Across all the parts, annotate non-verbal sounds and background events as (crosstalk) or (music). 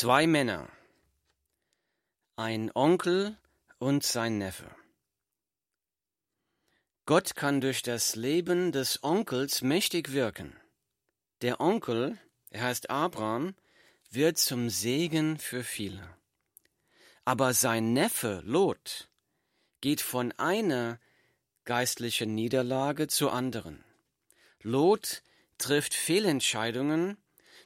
Zwei Männer, ein Onkel und sein Neffe. Gott kann durch das Leben des Onkels mächtig wirken. Der Onkel, er heißt Abraham, wird zum Segen für viele. Aber sein Neffe Lot geht von einer geistlichen Niederlage zur anderen. Lot trifft Fehlentscheidungen,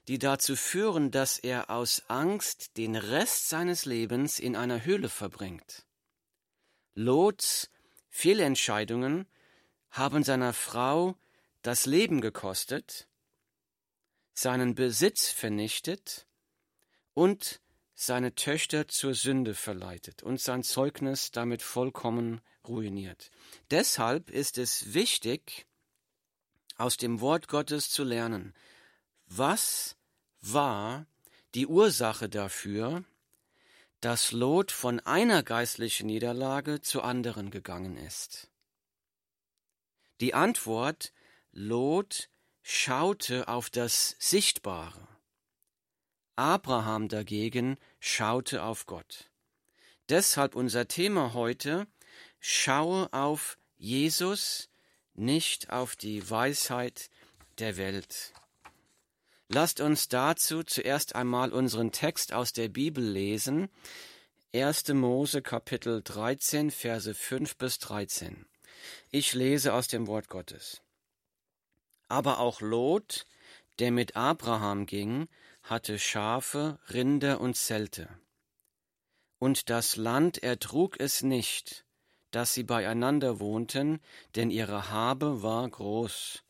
die dazu führen, dass er aus Angst den Rest seines Lebens in einer Höhle verbringt. Lots Fehlentscheidungen haben seiner Frau das Leben gekostet, seinen Besitz vernichtet und seine Töchter zur Sünde verleitet und sein Zeugnis damit vollkommen ruiniert. Deshalb ist es wichtig, aus dem Wort Gottes zu lernen, was war die Ursache dafür, dass Lot von einer geistlichen Niederlage zur anderen gegangen ist? Die Antwort Lot schaute auf das Sichtbare. Abraham dagegen schaute auf Gott. Deshalb unser Thema heute, schaue auf Jesus, nicht auf die Weisheit der Welt. Lasst uns dazu zuerst einmal unseren Text aus der Bibel lesen. 1. Mose Kapitel 13, Verse 5 bis 13. Ich lese aus dem Wort Gottes. Aber auch Lot, der mit Abraham ging, hatte Schafe, Rinder und Zelte. Und das Land ertrug es nicht, dass sie beieinander wohnten, denn ihre Habe war groß,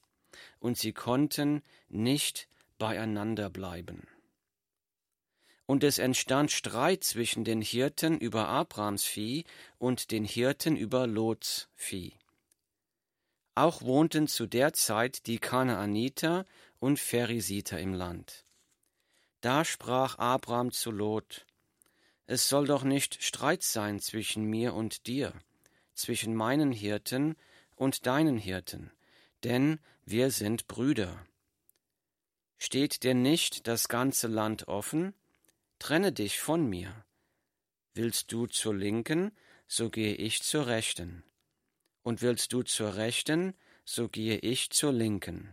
und sie konnten nicht beieinander bleiben. Und es entstand Streit zwischen den Hirten über Abrams Vieh und den Hirten über Lots Vieh. Auch wohnten zu der Zeit die Kanaaniter und Pherisiter im Land. Da sprach Abram zu Lot, Es soll doch nicht Streit sein zwischen mir und dir, zwischen meinen Hirten und deinen Hirten, denn wir sind Brüder. Steht dir nicht das ganze Land offen? Trenne dich von mir. Willst du zur Linken, so gehe ich zur Rechten. Und willst du zur Rechten, so gehe ich zur Linken.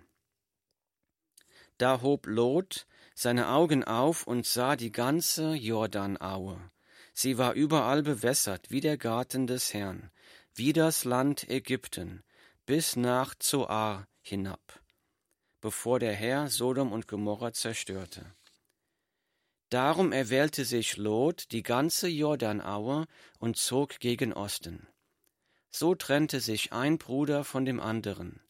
Da hob Lot seine Augen auf und sah die ganze Jordanaue. Sie war überall bewässert wie der Garten des Herrn, wie das Land Ägypten, bis nach Zoar hinab bevor der Herr Sodom und Gomorra zerstörte. Darum erwählte sich Lot die ganze Jordanaue und zog gegen Osten. So trennte sich ein Bruder von dem anderen.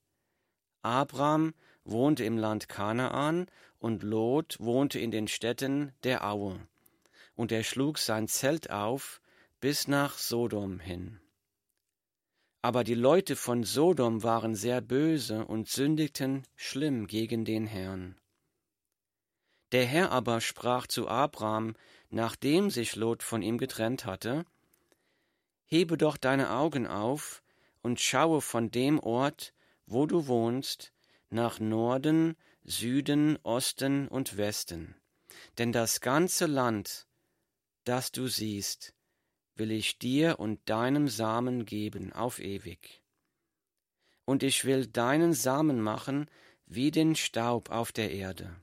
Abram wohnte im Land Kanaan und Lot wohnte in den Städten der Aue. Und er schlug sein Zelt auf bis nach Sodom hin. Aber die Leute von Sodom waren sehr böse und sündigten schlimm gegen den Herrn. Der Herr aber sprach zu Abram, nachdem sich Lot von ihm getrennt hatte, Hebe doch deine Augen auf und schaue von dem Ort, wo du wohnst, nach Norden, Süden, Osten und Westen. Denn das ganze Land, das du siehst, will ich dir und deinem Samen geben auf ewig. Und ich will deinen Samen machen wie den Staub auf der Erde.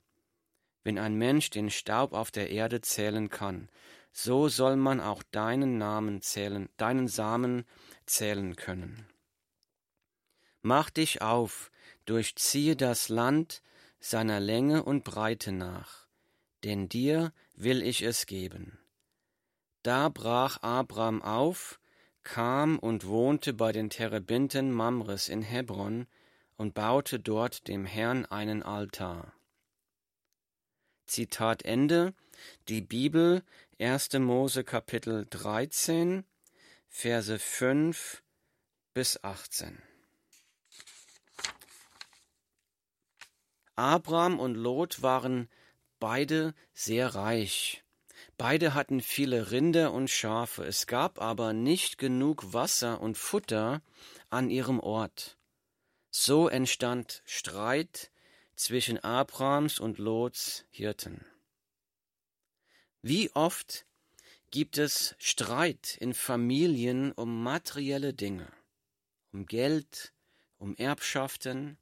Wenn ein Mensch den Staub auf der Erde zählen kann, so soll man auch deinen Namen zählen, deinen Samen zählen können. Mach dich auf, durchziehe das Land seiner Länge und Breite nach, denn dir will ich es geben. Da brach Abram auf, kam und wohnte bei den Terebinten Mamres in Hebron und baute dort dem Herrn einen Altar. Zitat Ende. Die Bibel, 1. Mose Kapitel 13, Verse 5 bis 18. Abram und Lot waren beide sehr reich. Beide hatten viele Rinder und Schafe, es gab aber nicht genug Wasser und Futter an ihrem Ort. So entstand Streit zwischen Abrams und Lots Hirten. Wie oft gibt es Streit in Familien um materielle Dinge, um Geld, um Erbschaften.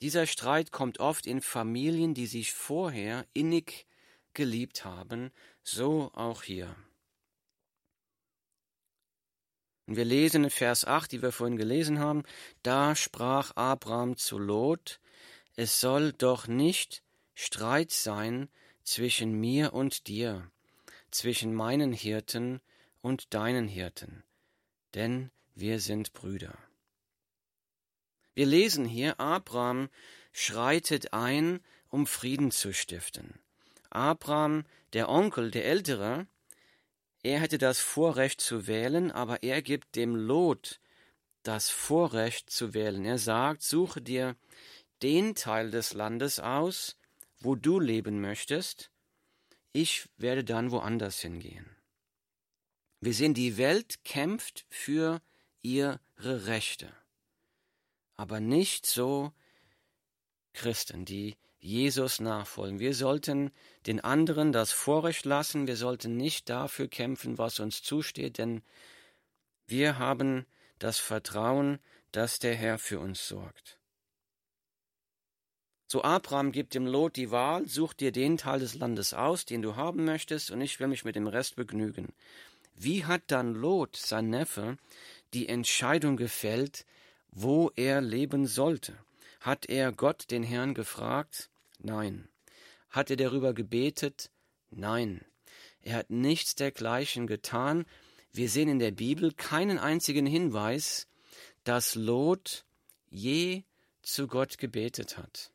Dieser Streit kommt oft in Familien, die sich vorher innig geliebt haben, so auch hier. Und wir lesen in Vers 8, die wir vorhin gelesen haben, da sprach Abraham zu Lot, es soll doch nicht Streit sein zwischen mir und dir, zwischen meinen Hirten und deinen Hirten, denn wir sind Brüder. Wir lesen hier, Abraham schreitet ein, um Frieden zu stiften. Abraham, der Onkel, der Ältere, er hätte das Vorrecht zu wählen, aber er gibt dem Lot das Vorrecht zu wählen. Er sagt, suche dir den Teil des Landes aus, wo du leben möchtest, ich werde dann woanders hingehen. Wir sehen, die Welt kämpft für ihre Rechte, aber nicht so Christen, die Jesus nachfolgen. Wir sollten den anderen das Vorrecht lassen, wir sollten nicht dafür kämpfen, was uns zusteht, denn wir haben das Vertrauen, dass der Herr für uns sorgt. So Abraham gibt dem Lot die Wahl, such dir den Teil des Landes aus, den du haben möchtest, und ich will mich mit dem Rest begnügen. Wie hat dann Lot, sein Neffe, die Entscheidung gefällt, wo er leben sollte? Hat er Gott, den Herrn, gefragt? Nein. Hat er darüber gebetet? Nein. Er hat nichts dergleichen getan. Wir sehen in der Bibel keinen einzigen Hinweis, dass Lot je zu Gott gebetet hat.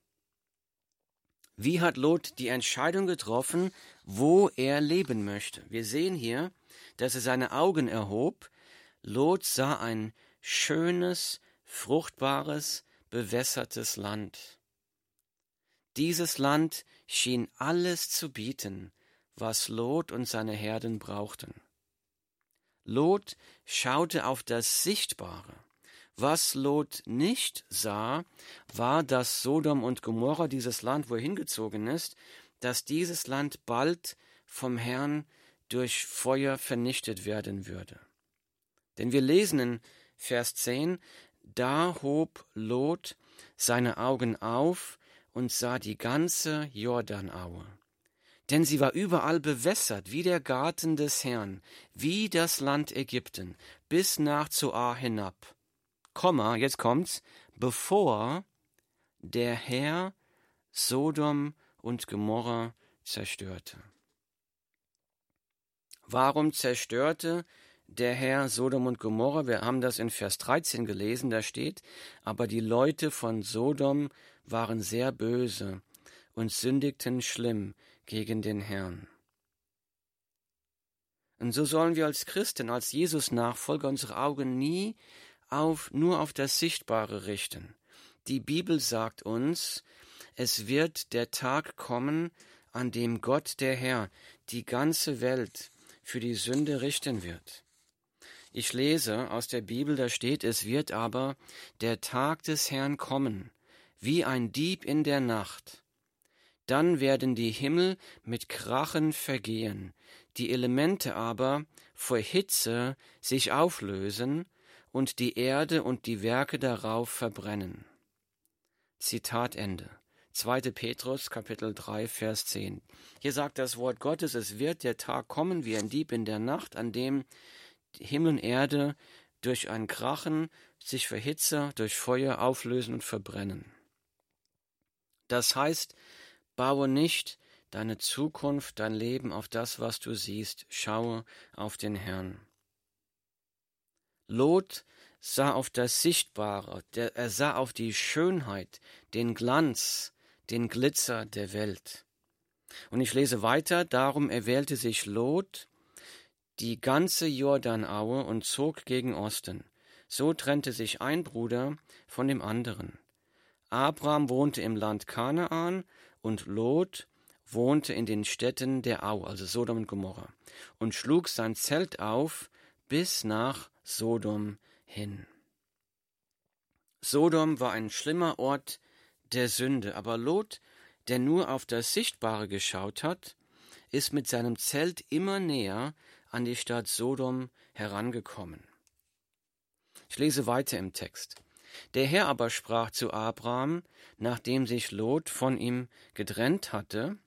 Wie hat Lot die Entscheidung getroffen, wo er leben möchte? Wir sehen hier, dass er seine Augen erhob. Lot sah ein schönes, fruchtbares, bewässertes Land. Dieses Land schien alles zu bieten, was Lot und seine Herden brauchten. Lot schaute auf das Sichtbare. Was Lot nicht sah, war, dass Sodom und Gomorra, dieses Land, wo er hingezogen ist, dass dieses Land bald vom Herrn durch Feuer vernichtet werden würde. Denn wir lesen in Vers 10, da hob Lot seine Augen auf und sah die ganze Jordanaue. Denn sie war überall bewässert, wie der Garten des Herrn, wie das Land Ägypten, bis nach Zoar hinab. Komma, jetzt kommt's, bevor der Herr Sodom und Gomorra zerstörte. Warum zerstörte der Herr Sodom und Gomorra? Wir haben das in Vers 13 gelesen, da steht, aber die Leute von Sodom waren sehr böse und sündigten schlimm gegen den Herrn. Und so sollen wir als Christen, als Jesus-Nachfolger unsere Augen nie auf, nur auf das Sichtbare richten. Die Bibel sagt uns, es wird der Tag kommen, an dem Gott der Herr die ganze Welt für die Sünde richten wird. Ich lese aus der Bibel, da steht, es wird aber der Tag des Herrn kommen, wie ein Dieb in der Nacht. Dann werden die Himmel mit Krachen vergehen, die Elemente aber vor Hitze sich auflösen und die Erde und die Werke darauf verbrennen. Zitat Ende. 2. Petrus Kapitel 3 Vers 10. Hier sagt das Wort Gottes, es wird der Tag kommen wie ein Dieb in der Nacht, an dem Himmel und Erde durch ein Krachen sich für Hitze, durch Feuer auflösen und verbrennen. Das heißt, baue nicht deine Zukunft, dein Leben auf das, was du siehst, schaue auf den Herrn. Lot sah auf das Sichtbare, der, er sah auf die Schönheit, den Glanz, den Glitzer der Welt. Und ich lese weiter, darum erwählte sich Lot die ganze Jordanaue und zog gegen Osten. So trennte sich ein Bruder von dem anderen. Abraham wohnte im Land Kanaan und Lot wohnte in den Städten der Au, also Sodom und Gomorra, und schlug sein Zelt auf bis nach Sodom hin. Sodom war ein schlimmer Ort der Sünde, aber Lot, der nur auf das Sichtbare geschaut hat, ist mit seinem Zelt immer näher an die Stadt Sodom herangekommen. Ich lese weiter im Text. Der Herr aber sprach zu Abraham, nachdem sich Lot von ihm getrennt hatte,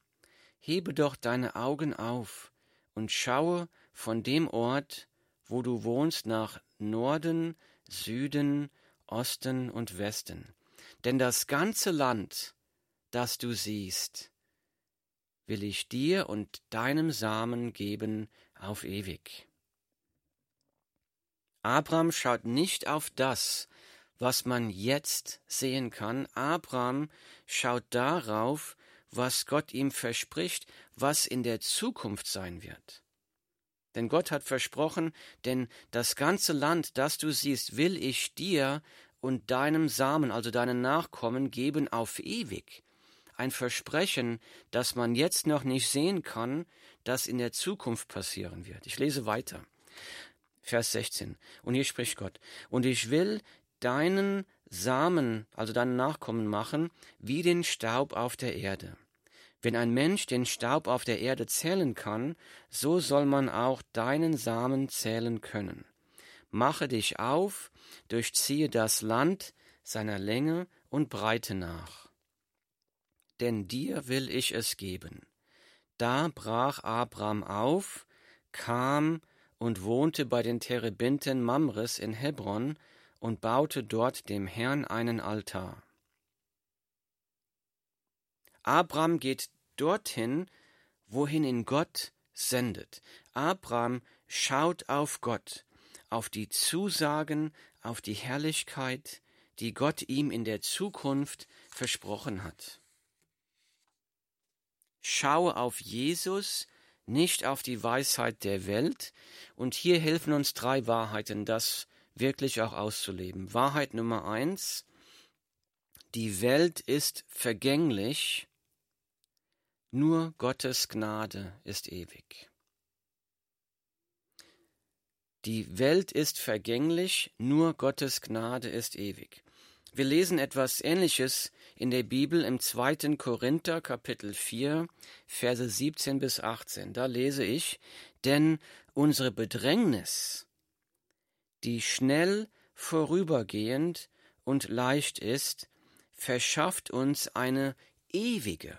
Hebe doch deine Augen auf und schaue von dem Ort, wo du wohnst, nach Norden, Süden, Osten und Westen. Denn das ganze Land, das du siehst, will ich dir und deinem Samen geben auf ewig. Abraham schaut nicht auf das, was man jetzt sehen kann. Abraham schaut darauf, was Gott ihm verspricht, was in der Zukunft sein wird. Denn Gott hat versprochen, denn das ganze Land, das du siehst, will ich dir und deinem Samen, also deinen Nachkommen, geben auf ewig. Ein Versprechen, das man jetzt noch nicht sehen kann, das in der Zukunft passieren wird. Ich lese weiter. Vers 16. Und hier spricht Gott. Und ich will deinen Samen, also deinen Nachkommen machen, wie den Staub auf der Erde. Wenn ein Mensch den Staub auf der Erde zählen kann, so soll man auch deinen Samen zählen können. Mache dich auf, durchziehe das Land seiner Länge und Breite nach. Denn dir will ich es geben. Da brach Abraham auf, kam und wohnte bei den Terebinten Mamres in Hebron und baute dort dem Herrn einen Altar. Abraham geht dorthin, wohin ihn Gott sendet. Abraham schaut auf Gott, auf die Zusagen, auf die Herrlichkeit, die Gott ihm in der Zukunft versprochen hat. Schaue auf Jesus, nicht auf die Weisheit der Welt. Und hier helfen uns drei Wahrheiten, das wirklich auch auszuleben. Wahrheit Nummer eins, die Welt ist vergänglich, nur Gottes Gnade ist ewig. Die Welt ist vergänglich, nur Gottes Gnade ist ewig. Wir lesen etwas Ähnliches in der Bibel im 2. Korinther Kapitel 4, Verse 17 bis 18. Da lese ich, denn unsere Bedrängnis, die schnell vorübergehend und leicht ist, verschafft uns eine ewige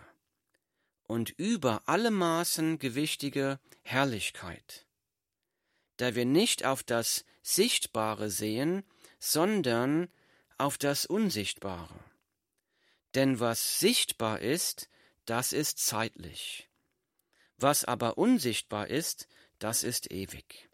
und über alle Maßen gewichtige Herrlichkeit, da wir nicht auf das Sichtbare sehen, sondern auf das Unsichtbare. Denn was sichtbar ist, das ist zeitlich. Was aber unsichtbar ist, das ist ewig.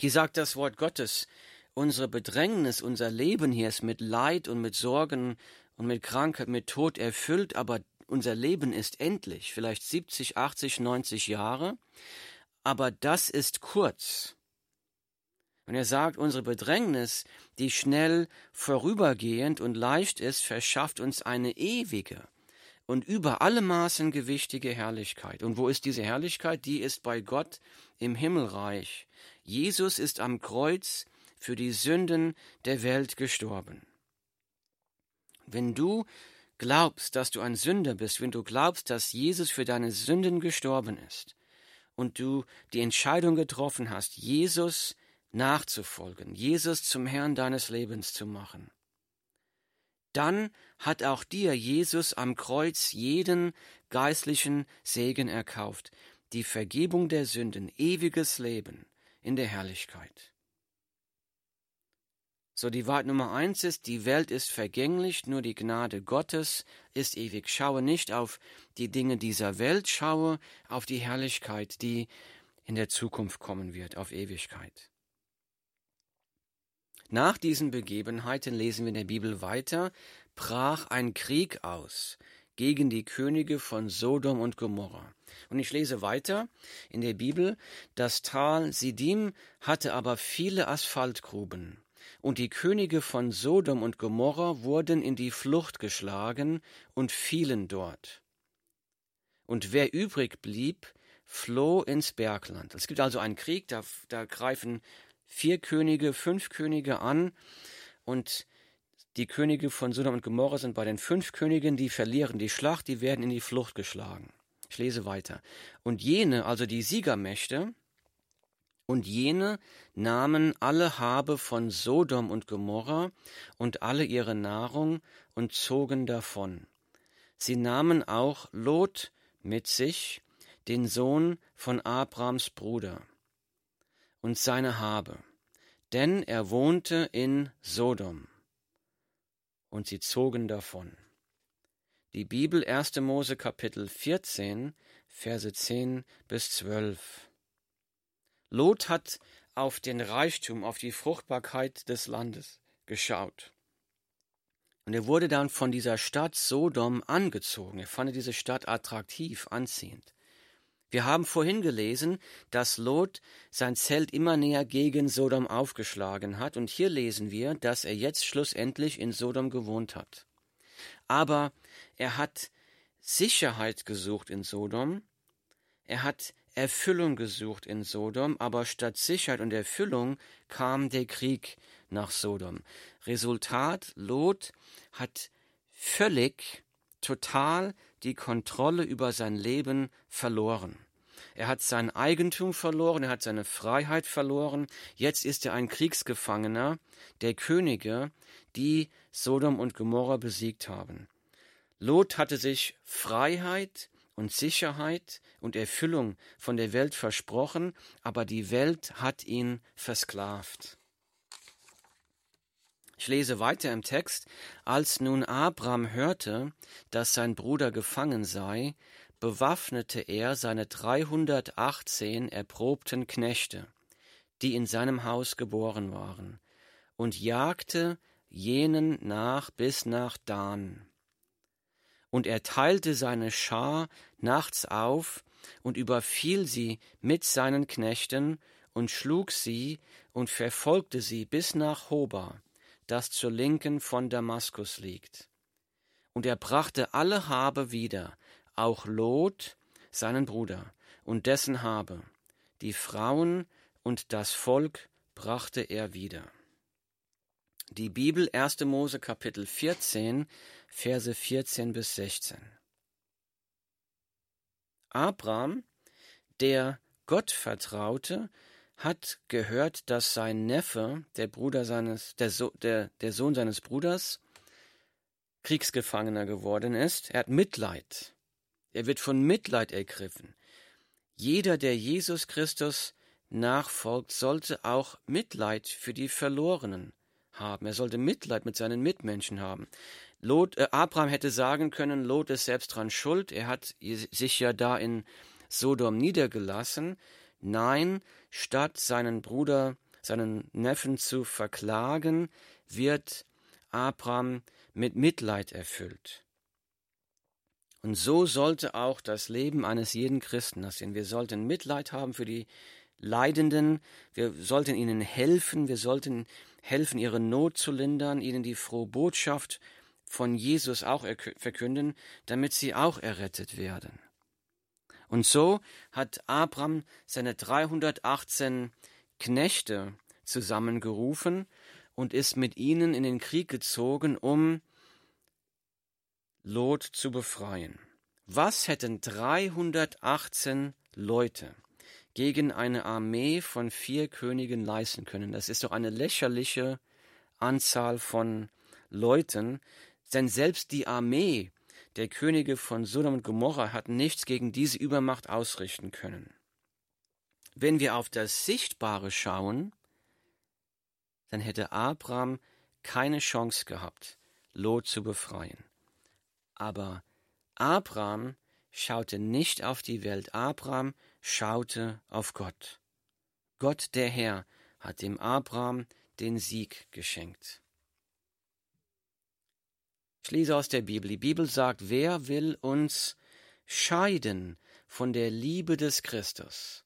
Hier sagt das Wort Gottes, unsere Bedrängnis, unser Leben hier ist mit Leid und mit Sorgen und mit Krankheit, mit Tod erfüllt, aber unser Leben ist endlich, vielleicht 70, 80, 90 Jahre, aber das ist kurz. Und er sagt, unsere Bedrängnis, die schnell vorübergehend und leicht ist, verschafft uns eine ewige und über alle Maßen gewichtige Herrlichkeit. Und wo ist diese Herrlichkeit? Die ist bei Gott im Himmelreich. Jesus ist am Kreuz für die Sünden der Welt gestorben. Wenn du glaubst, dass du ein Sünder bist, wenn du glaubst, dass Jesus für deine Sünden gestorben ist und du die Entscheidung getroffen hast, Jesus nachzufolgen, Jesus zum Herrn deines Lebens zu machen, dann hat auch dir Jesus am Kreuz jeden geistlichen Segen erkauft, die Vergebung der Sünden, ewiges Leben in der Herrlichkeit. So die Wahrheit Nummer eins ist, die Welt ist vergänglich, nur die Gnade Gottes ist ewig. Schaue nicht auf die Dinge dieser Welt, schaue auf die Herrlichkeit, die in der Zukunft kommen wird, auf Ewigkeit. Nach diesen Begebenheiten lesen wir in der Bibel weiter, brach ein Krieg aus gegen die Könige von Sodom und Gomorra. Und ich lese weiter in der Bibel, das Tal Sidim hatte aber viele Asphaltgruben und die Könige von Sodom und Gomorra wurden in die Flucht geschlagen und fielen dort. Und wer übrig blieb, floh ins Bergland. Es gibt also einen Krieg, da, da greifen vier Könige, fünf Könige an und die Könige von Sodom und Gomorra sind bei den fünf Königen, die verlieren die Schlacht, die werden in die Flucht geschlagen. Ich lese weiter. Und jene, also die Siegermächte, und jene nahmen alle Habe von Sodom und Gomorra und alle ihre Nahrung und zogen davon. Sie nahmen auch Lot mit sich, den Sohn von Abrams Bruder, und seine Habe, denn er wohnte in Sodom. Und sie zogen davon. Die Bibel 1. Mose Kapitel 14, Verse 10 bis 12. Lot hat auf den Reichtum, auf die Fruchtbarkeit des Landes geschaut. Und er wurde dann von dieser Stadt Sodom angezogen. Er fand diese Stadt attraktiv, anziehend. Wir haben vorhin gelesen, dass Lot sein Zelt immer näher gegen Sodom aufgeschlagen hat, und hier lesen wir, dass er jetzt schlussendlich in Sodom gewohnt hat. Aber er hat Sicherheit gesucht in Sodom, er hat Erfüllung gesucht in Sodom, aber statt Sicherheit und Erfüllung kam der Krieg nach Sodom. Resultat, Lot hat völlig, total die Kontrolle über sein Leben verloren. Er hat sein Eigentum verloren, er hat seine Freiheit verloren, jetzt ist er ein Kriegsgefangener der Könige, die Sodom und Gomorra besiegt haben. Lot hatte sich Freiheit, und Sicherheit und Erfüllung von der Welt versprochen, aber die Welt hat ihn versklavt. Ich lese weiter im Text, als nun Abraham hörte, dass sein Bruder gefangen sei, bewaffnete er seine 318 erprobten Knechte, die in seinem Haus geboren waren, und jagte jenen nach bis nach Dan. Und er teilte seine Schar nachts auf und überfiel sie mit seinen Knechten und schlug sie und verfolgte sie bis nach Hoba, das zur Linken von Damaskus liegt. Und er brachte alle Habe wieder, auch Lot, seinen Bruder, und dessen Habe, die Frauen und das Volk brachte er wieder. Die Bibel 1. Mose Kapitel 14, Verse 14 bis 16. Abraham, der Gott vertraute, hat gehört, dass sein Neffe, der Bruder seines, der, so, der, der Sohn seines Bruders, Kriegsgefangener geworden ist. Er hat Mitleid. Er wird von Mitleid ergriffen. Jeder, der Jesus Christus nachfolgt, sollte auch Mitleid für die Verlorenen haben. Er sollte Mitleid mit seinen Mitmenschen haben. Lot, äh, Abraham hätte sagen können, Lot ist selbst dran schuld, er hat sich ja da in Sodom niedergelassen. Nein, statt seinen Bruder, seinen Neffen zu verklagen, wird Abraham mit Mitleid erfüllt. Und so sollte auch das Leben eines jeden Christen aussehen. Wir sollten Mitleid haben für die Leidenden, wir sollten ihnen helfen, wir sollten helfen, ihre Not zu lindern, ihnen die frohe Botschaft von Jesus auch verkünden, damit sie auch errettet werden. Und so hat Abraham seine 318 Knechte zusammengerufen und ist mit ihnen in den Krieg gezogen, um Lot zu befreien. Was hätten 318 Leute gegen eine Armee von vier Königen leisten können? Das ist doch eine lächerliche Anzahl von Leuten, denn selbst die Armee der Könige von Sodom und Gomorra hat nichts gegen diese Übermacht ausrichten können. Wenn wir auf das Sichtbare schauen, dann hätte Abraham keine Chance gehabt, Lot zu befreien. Aber Abraham schaute nicht auf die Welt, Abraham schaute auf Gott. Gott der Herr hat dem Abraham den Sieg geschenkt. Ich lese aus der Bibel. Die Bibel sagt, wer will uns scheiden von der Liebe des Christus?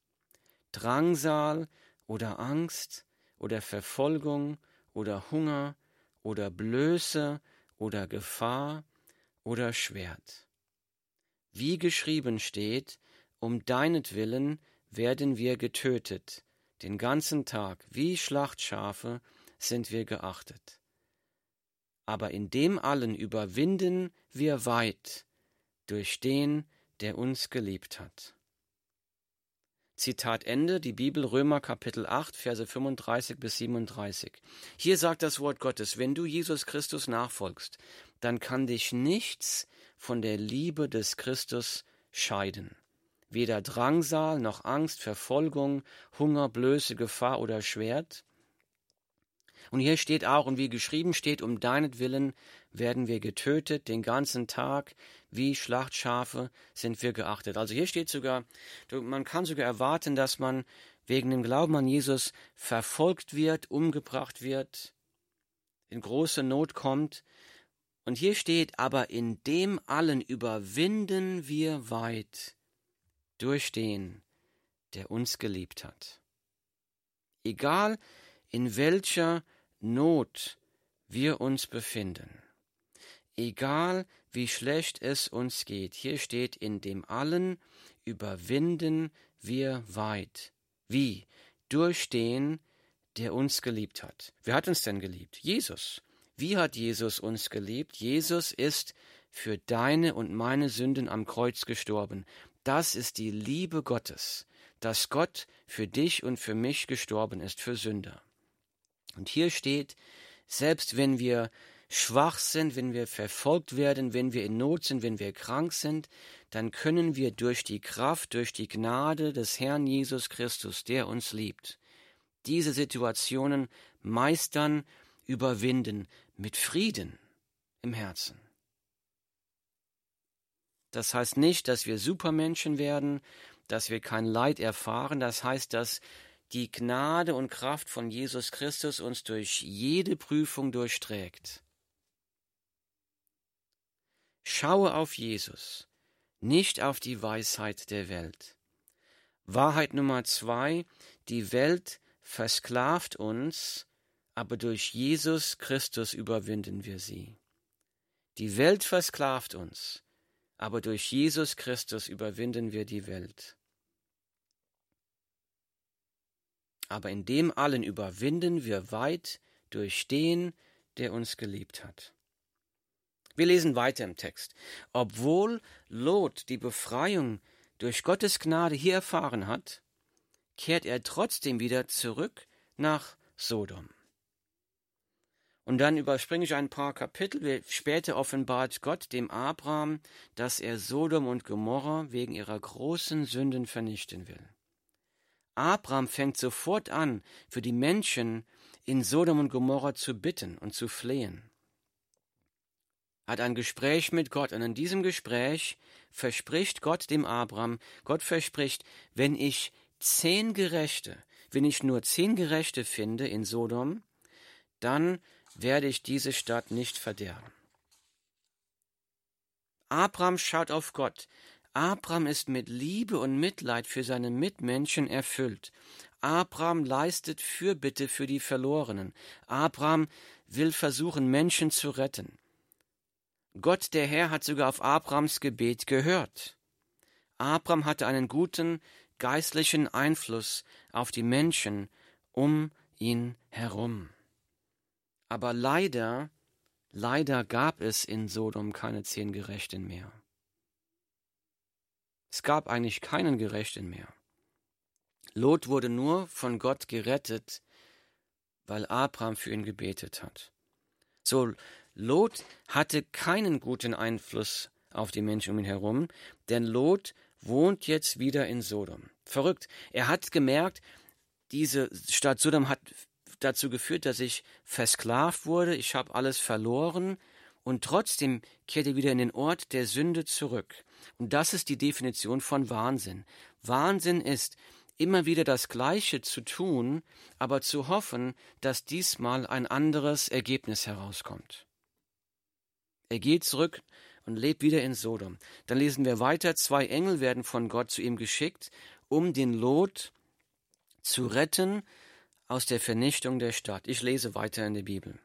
Drangsal oder Angst oder Verfolgung oder Hunger oder Blöße oder Gefahr oder Schwert. Wie geschrieben steht, um deinetwillen werden wir getötet, den ganzen Tag wie Schlachtschafe sind wir geachtet aber in dem allen überwinden wir weit durch den, der uns geliebt hat. Zitat Ende, die Bibel Römer Kapitel 8, Verse 35 bis 37. Hier sagt das Wort Gottes, wenn du Jesus Christus nachfolgst, dann kann dich nichts von der Liebe des Christus scheiden. Weder Drangsal noch Angst, Verfolgung, Hunger, Blöße, Gefahr oder Schwert. Und hier steht auch, und wie geschrieben steht, um deinetwillen werden wir getötet, den ganzen Tag, wie Schlachtschafe sind wir geachtet. Also hier steht sogar, man kann sogar erwarten, dass man wegen dem Glauben an Jesus verfolgt wird, umgebracht wird, in große Not kommt. Und hier steht, aber in dem allen überwinden wir weit durch den, der uns geliebt hat. Egal in welcher Not wir uns befinden, egal wie schlecht es uns geht, hier steht, in dem allen überwinden wir weit. Wie? Durch den, der uns geliebt hat. Wer hat uns denn geliebt? Jesus. Wie hat Jesus uns geliebt? Jesus ist für deine und meine Sünden am Kreuz gestorben. Das ist die Liebe Gottes, dass Gott für dich und für mich gestorben ist, für Sünder. Und hier steht, selbst wenn wir schwach sind, wenn wir verfolgt werden, wenn wir in Not sind, wenn wir krank sind, dann können wir durch die Kraft, durch die Gnade des Herrn Jesus Christus, der uns liebt, diese Situationen meistern, überwinden mit Frieden im Herzen. Das heißt nicht, dass wir Supermenschen werden, dass wir kein Leid erfahren. Das heißt, dass die Gnade und Kraft von Jesus Christus uns durch jede Prüfung durchträgt. Schaue auf Jesus, nicht auf die Weisheit der Welt. Wahrheit Nummer zwei, die Welt versklavt uns, aber durch Jesus Christus überwinden wir sie. Die Welt versklavt uns, aber durch Jesus Christus überwinden wir die Welt. Aber in dem allen überwinden wir weit durch den, der uns geliebt hat. Wir lesen weiter im Text. Obwohl Lot die Befreiung durch Gottes Gnade hier erfahren hat, kehrt er trotzdem wieder zurück nach Sodom. Und dann überspringe ich ein paar Kapitel. Später offenbart Gott dem Abraham, dass er Sodom und Gomorra wegen ihrer großen Sünden vernichten will. Abraham fängt sofort an, für die Menschen in Sodom und Gomorra zu bitten und zu flehen. Hat ein Gespräch mit Gott und in diesem Gespräch verspricht Gott dem Abraham, Gott verspricht, wenn ich zehn Gerechte, wenn ich nur zehn Gerechte finde in Sodom, dann werde ich diese Stadt nicht verderben. Abraham schaut auf Gott. Abraham ist mit Liebe und Mitleid für seine Mitmenschen erfüllt. Abraham leistet Fürbitte für die Verlorenen. Abraham will versuchen, Menschen zu retten. Gott der Herr hat sogar auf Abrahams Gebet gehört. Abraham hatte einen guten geistlichen Einfluss auf die Menschen um ihn herum. Aber leider, leider gab es in Sodom keine zehn Gerechten mehr. Es gab eigentlich keinen Gerechten mehr. Lot wurde nur von Gott gerettet, weil Abraham für ihn gebetet hat. So, Lot hatte keinen guten Einfluss auf die Menschen um ihn herum, denn Lot wohnt jetzt wieder in Sodom. Verrückt. Er hat gemerkt, diese Stadt Sodom hat dazu geführt, dass ich versklavt wurde, ich habe alles verloren und trotzdem kehrt er wieder in den Ort der Sünde zurück. Und das ist die Definition von Wahnsinn. Wahnsinn ist, immer wieder das Gleiche zu tun, aber zu hoffen, dass diesmal ein anderes Ergebnis herauskommt. Er geht zurück und lebt wieder in Sodom. Dann lesen wir weiter, zwei Engel werden von Gott zu ihm geschickt, um den Lot zu retten aus der Vernichtung der Stadt. Ich lese weiter in der Bibel.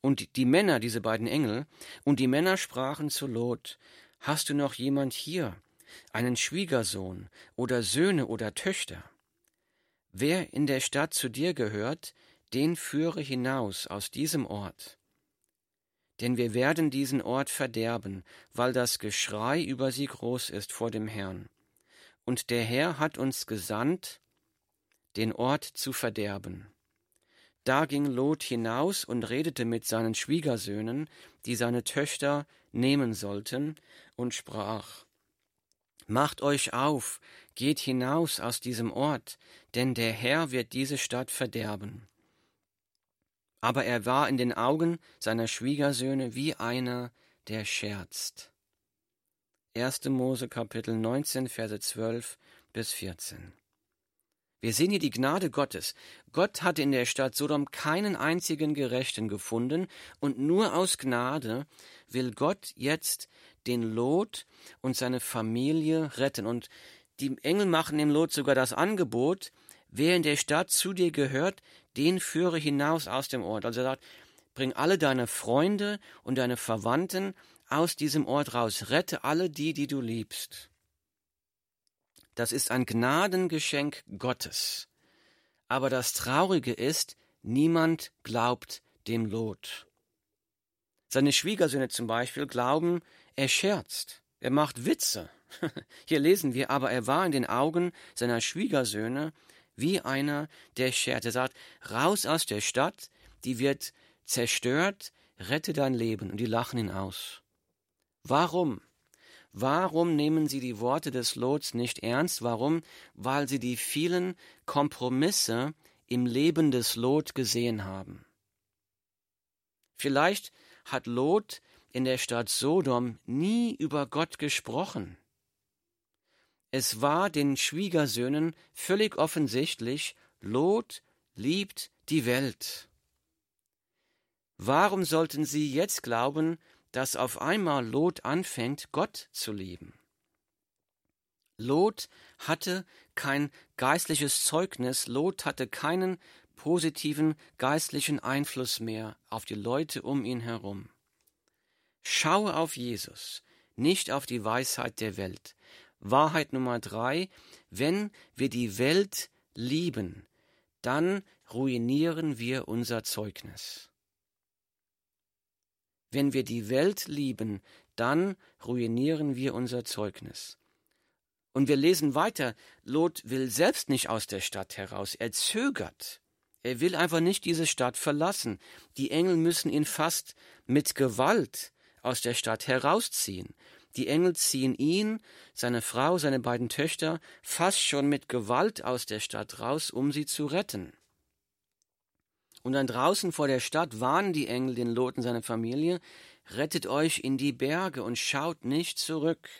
Und die Männer, diese beiden Engel, und die Männer sprachen zu Lot, Hast du noch jemand hier, einen Schwiegersohn oder Söhne oder Töchter? Wer in der Stadt zu dir gehört, den führe hinaus aus diesem Ort. denn wir werden diesen Ort verderben, weil das Geschrei über sie groß ist vor dem Herrn. Und der Herr hat uns gesandt, den Ort zu verderben. Da ging Lot hinaus und redete mit seinen Schwiegersöhnen, die seine Töchter nehmen sollten, und sprach Macht euch auf, geht hinaus aus diesem Ort, denn der Herr wird diese Stadt verderben. Aber er war in den Augen seiner Schwiegersöhne wie einer, der scherzt. 1. Mose Kapitel 19, Verse 12 bis 14. Wir sehen hier die Gnade Gottes. Gott hatte in der Stadt Sodom keinen einzigen Gerechten gefunden, und nur aus Gnade will Gott jetzt den Lot und seine Familie retten. Und die Engel machen dem Lot sogar das Angebot, wer in der Stadt zu dir gehört, den führe hinaus aus dem Ort. Also er sagt, bring alle deine Freunde und deine Verwandten aus diesem Ort raus, rette alle die, die du liebst. Das ist ein Gnadengeschenk Gottes. Aber das Traurige ist, niemand glaubt dem Lot. Seine Schwiegersöhne zum Beispiel glauben, er scherzt, er macht Witze. (laughs) Hier lesen wir, aber er war in den Augen seiner Schwiegersöhne wie einer, der scherzt. Er sagt, raus aus der Stadt, die wird zerstört, rette dein Leben. Und die lachen ihn aus. Warum? Warum nehmen sie die Worte des Lots nicht ernst? Warum? Weil sie die vielen Kompromisse im Leben des Lot gesehen haben. Vielleicht hat Lot in der Stadt Sodom nie über Gott gesprochen. Es war den Schwiegersöhnen völlig offensichtlich, Lot liebt die Welt. Warum sollten sie jetzt glauben, dass auf einmal Lot anfängt, Gott zu lieben. Lot hatte kein geistliches Zeugnis, Lot hatte keinen positiven geistlichen Einfluss mehr auf die Leute um ihn herum. Schaue auf Jesus, nicht auf die Weisheit der Welt. Wahrheit Nummer drei, wenn wir die Welt lieben, dann ruinieren wir unser Zeugnis. Wenn wir die Welt lieben, dann ruinieren wir unser Zeugnis. Und wir lesen weiter, Lot will selbst nicht aus der Stadt heraus, er zögert. Er will einfach nicht diese Stadt verlassen. Die Engel müssen ihn fast mit Gewalt aus der Stadt herausziehen. Die Engel ziehen ihn, seine Frau, seine beiden Töchter fast schon mit Gewalt aus der Stadt raus, um sie zu retten. Und dann draußen vor der Stadt warnen die Engel den Lot und seine Familie, rettet euch in die Berge und schaut nicht zurück.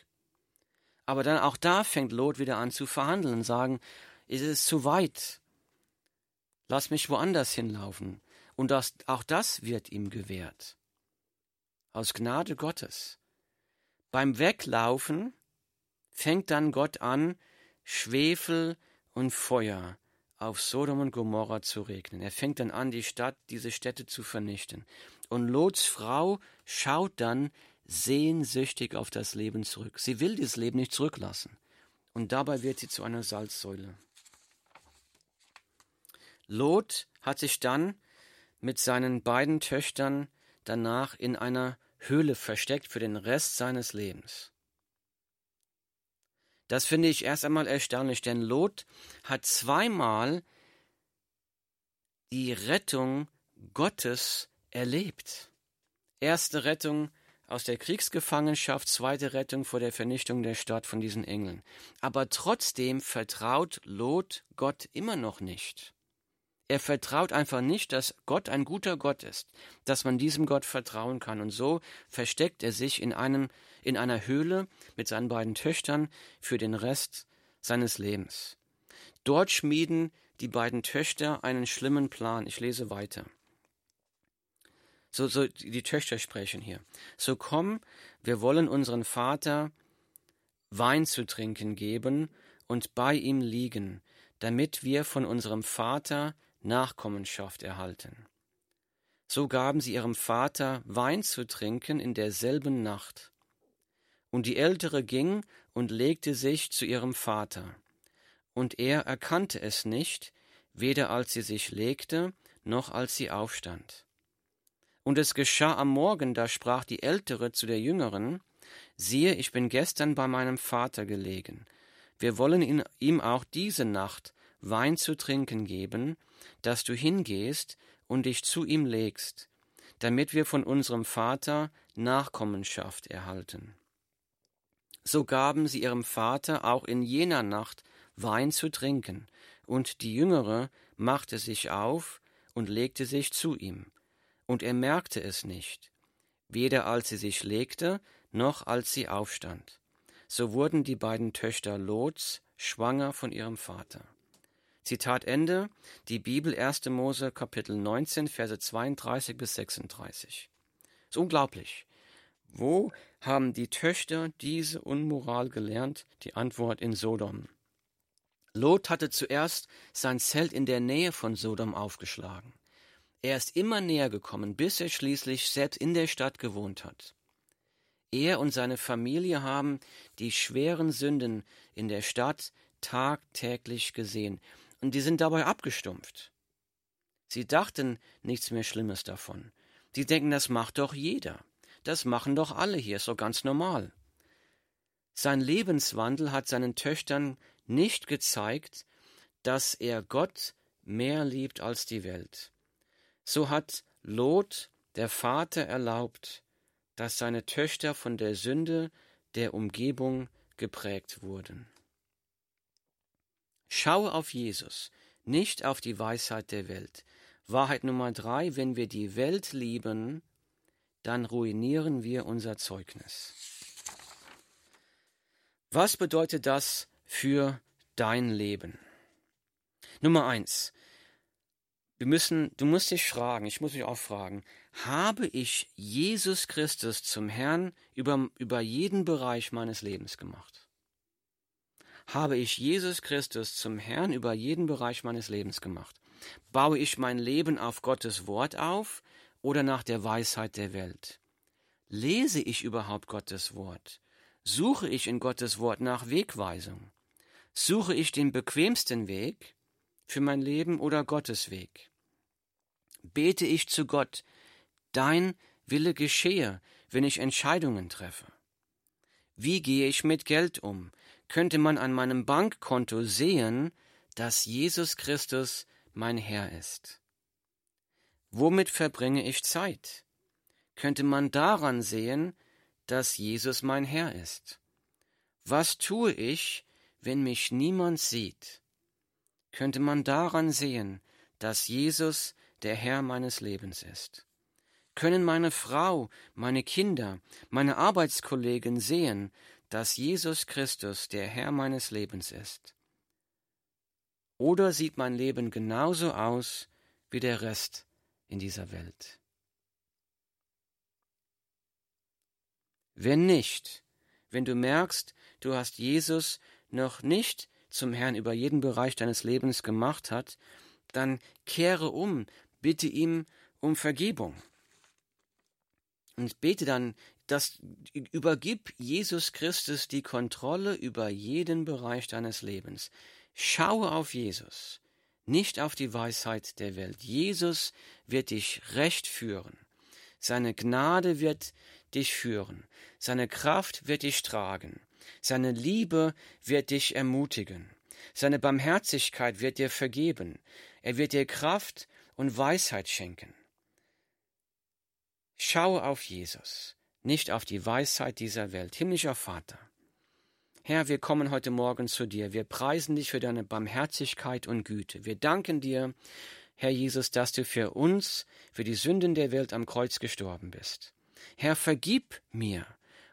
Aber dann auch da fängt Lot wieder an zu verhandeln und sagen, es ist zu weit. Lass mich woanders hinlaufen. Und das, auch das wird ihm gewährt. Aus Gnade Gottes. Beim Weglaufen fängt dann Gott an, Schwefel und Feuer auf Sodom und Gomorra zu regnen. Er fängt dann an, die Stadt, diese Städte zu vernichten. Und Lots Frau schaut dann sehnsüchtig auf das Leben zurück. Sie will dieses Leben nicht zurücklassen. Und dabei wird sie zu einer Salzsäule. Lot hat sich dann mit seinen beiden Töchtern danach in einer Höhle versteckt für den Rest seines Lebens. Das finde ich erst einmal erstaunlich, denn Lot hat zweimal die Rettung Gottes erlebt. Erste Rettung aus der Kriegsgefangenschaft, zweite Rettung vor der Vernichtung der Stadt von diesen Engeln. Aber trotzdem vertraut Lot Gott immer noch nicht. Er vertraut einfach nicht, dass Gott ein guter Gott ist, dass man diesem Gott vertrauen kann. Und so versteckt er sich in, einem, in einer Höhle mit seinen beiden Töchtern für den Rest seines Lebens. Dort schmieden die beiden Töchter einen schlimmen Plan. Ich lese weiter. So, so die Töchter sprechen hier. So komm, wir wollen unseren Vater Wein zu trinken geben und bei ihm liegen, damit wir von unserem Vater Nachkommenschaft erhalten. So gaben sie ihrem Vater Wein zu trinken in derselben Nacht. Und die Ältere ging und legte sich zu ihrem Vater. Und er erkannte es nicht, weder als sie sich legte, noch als sie aufstand. Und es geschah am Morgen, da sprach die Ältere zu der Jüngeren, siehe, ich bin gestern bei meinem Vater gelegen. Wir wollen ihm auch diese Nacht Wein zu trinken geben, dass du hingehst und dich zu ihm legst, damit wir von unserem Vater Nachkommenschaft erhalten. So gaben sie ihrem Vater auch in jener Nacht Wein zu trinken, und die Jüngere machte sich auf und legte sich zu ihm, und er merkte es nicht, weder als sie sich legte, noch als sie aufstand. So wurden die beiden Töchter Lots schwanger von ihrem Vater. Zitat Ende, die Bibel 1. Mose Kapitel 19, Verse 32 bis 36. Ist unglaublich. Wo haben die Töchter diese Unmoral gelernt? Die Antwort in Sodom. Lot hatte zuerst sein Zelt in der Nähe von Sodom aufgeschlagen. Er ist immer näher gekommen, bis er schließlich selbst in der Stadt gewohnt hat. Er und seine Familie haben die schweren Sünden in der Stadt tagtäglich gesehen, und die sind dabei abgestumpft. Sie dachten nichts mehr Schlimmes davon. Sie denken, das macht doch jeder. Das machen doch alle hier, so ganz normal. Sein Lebenswandel hat seinen Töchtern nicht gezeigt, dass er Gott mehr liebt als die Welt. So hat Lot, der Vater, erlaubt, dass seine Töchter von der Sünde der Umgebung geprägt wurden. Schaue auf Jesus, nicht auf die Weisheit der Welt. Wahrheit Nummer drei, wenn wir die Welt lieben, dann ruinieren wir unser Zeugnis. Was bedeutet das für dein Leben? Nummer eins. Wir müssen, du musst dich fragen, ich muss mich auch fragen, habe ich Jesus Christus zum Herrn über, über jeden Bereich meines Lebens gemacht? Habe ich Jesus Christus zum Herrn über jeden Bereich meines Lebens gemacht? Baue ich mein Leben auf Gottes Wort auf oder nach der Weisheit der Welt? Lese ich überhaupt Gottes Wort? Suche ich in Gottes Wort nach Wegweisung? Suche ich den bequemsten Weg für mein Leben oder Gottes Weg? Bete ich zu Gott, dein Wille geschehe, wenn ich Entscheidungen treffe? Wie gehe ich mit Geld um? Könnte man an meinem Bankkonto sehen, dass Jesus Christus mein Herr ist? Womit verbringe ich Zeit? Könnte man daran sehen, dass Jesus mein Herr ist. Was tue ich, wenn mich niemand sieht? Könnte man daran sehen, dass Jesus der Herr meines Lebens ist? Können meine Frau, meine Kinder, meine Arbeitskollegen sehen, dass Jesus Christus der Herr meines Lebens ist? Oder sieht mein Leben genauso aus wie der Rest in dieser Welt? Wenn nicht, wenn du merkst, du hast Jesus noch nicht zum Herrn über jeden Bereich deines Lebens gemacht hat, dann kehre um, bitte ihm um Vergebung. Und bete dann, dass übergib Jesus Christus die Kontrolle über jeden Bereich deines Lebens. Schaue auf Jesus, nicht auf die Weisheit der Welt. Jesus wird dich recht führen. Seine Gnade wird dich führen. Seine Kraft wird dich tragen. Seine Liebe wird dich ermutigen. Seine Barmherzigkeit wird dir vergeben. Er wird dir Kraft und Weisheit schenken. Schaue auf Jesus, nicht auf die Weisheit dieser Welt. Himmlischer Vater, Herr, wir kommen heute Morgen zu dir. Wir preisen dich für deine Barmherzigkeit und Güte. Wir danken dir, Herr Jesus, dass du für uns, für die Sünden der Welt am Kreuz gestorben bist. Herr, vergib mir,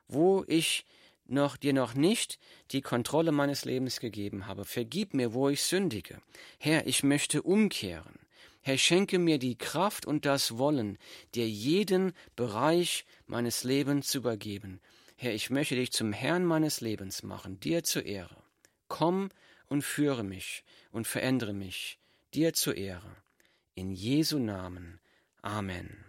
wo ich noch dir noch nicht die Kontrolle meines Lebens gegeben habe. Vergib mir, wo ich sündige. Herr, ich möchte umkehren. Herr, schenke mir die Kraft und das Wollen, dir jeden Bereich meines Lebens zu übergeben. Herr, ich möchte dich zum Herrn meines Lebens machen, dir zur Ehre. Komm und führe mich und verändere mich, dir zur Ehre. In Jesu Namen. Amen.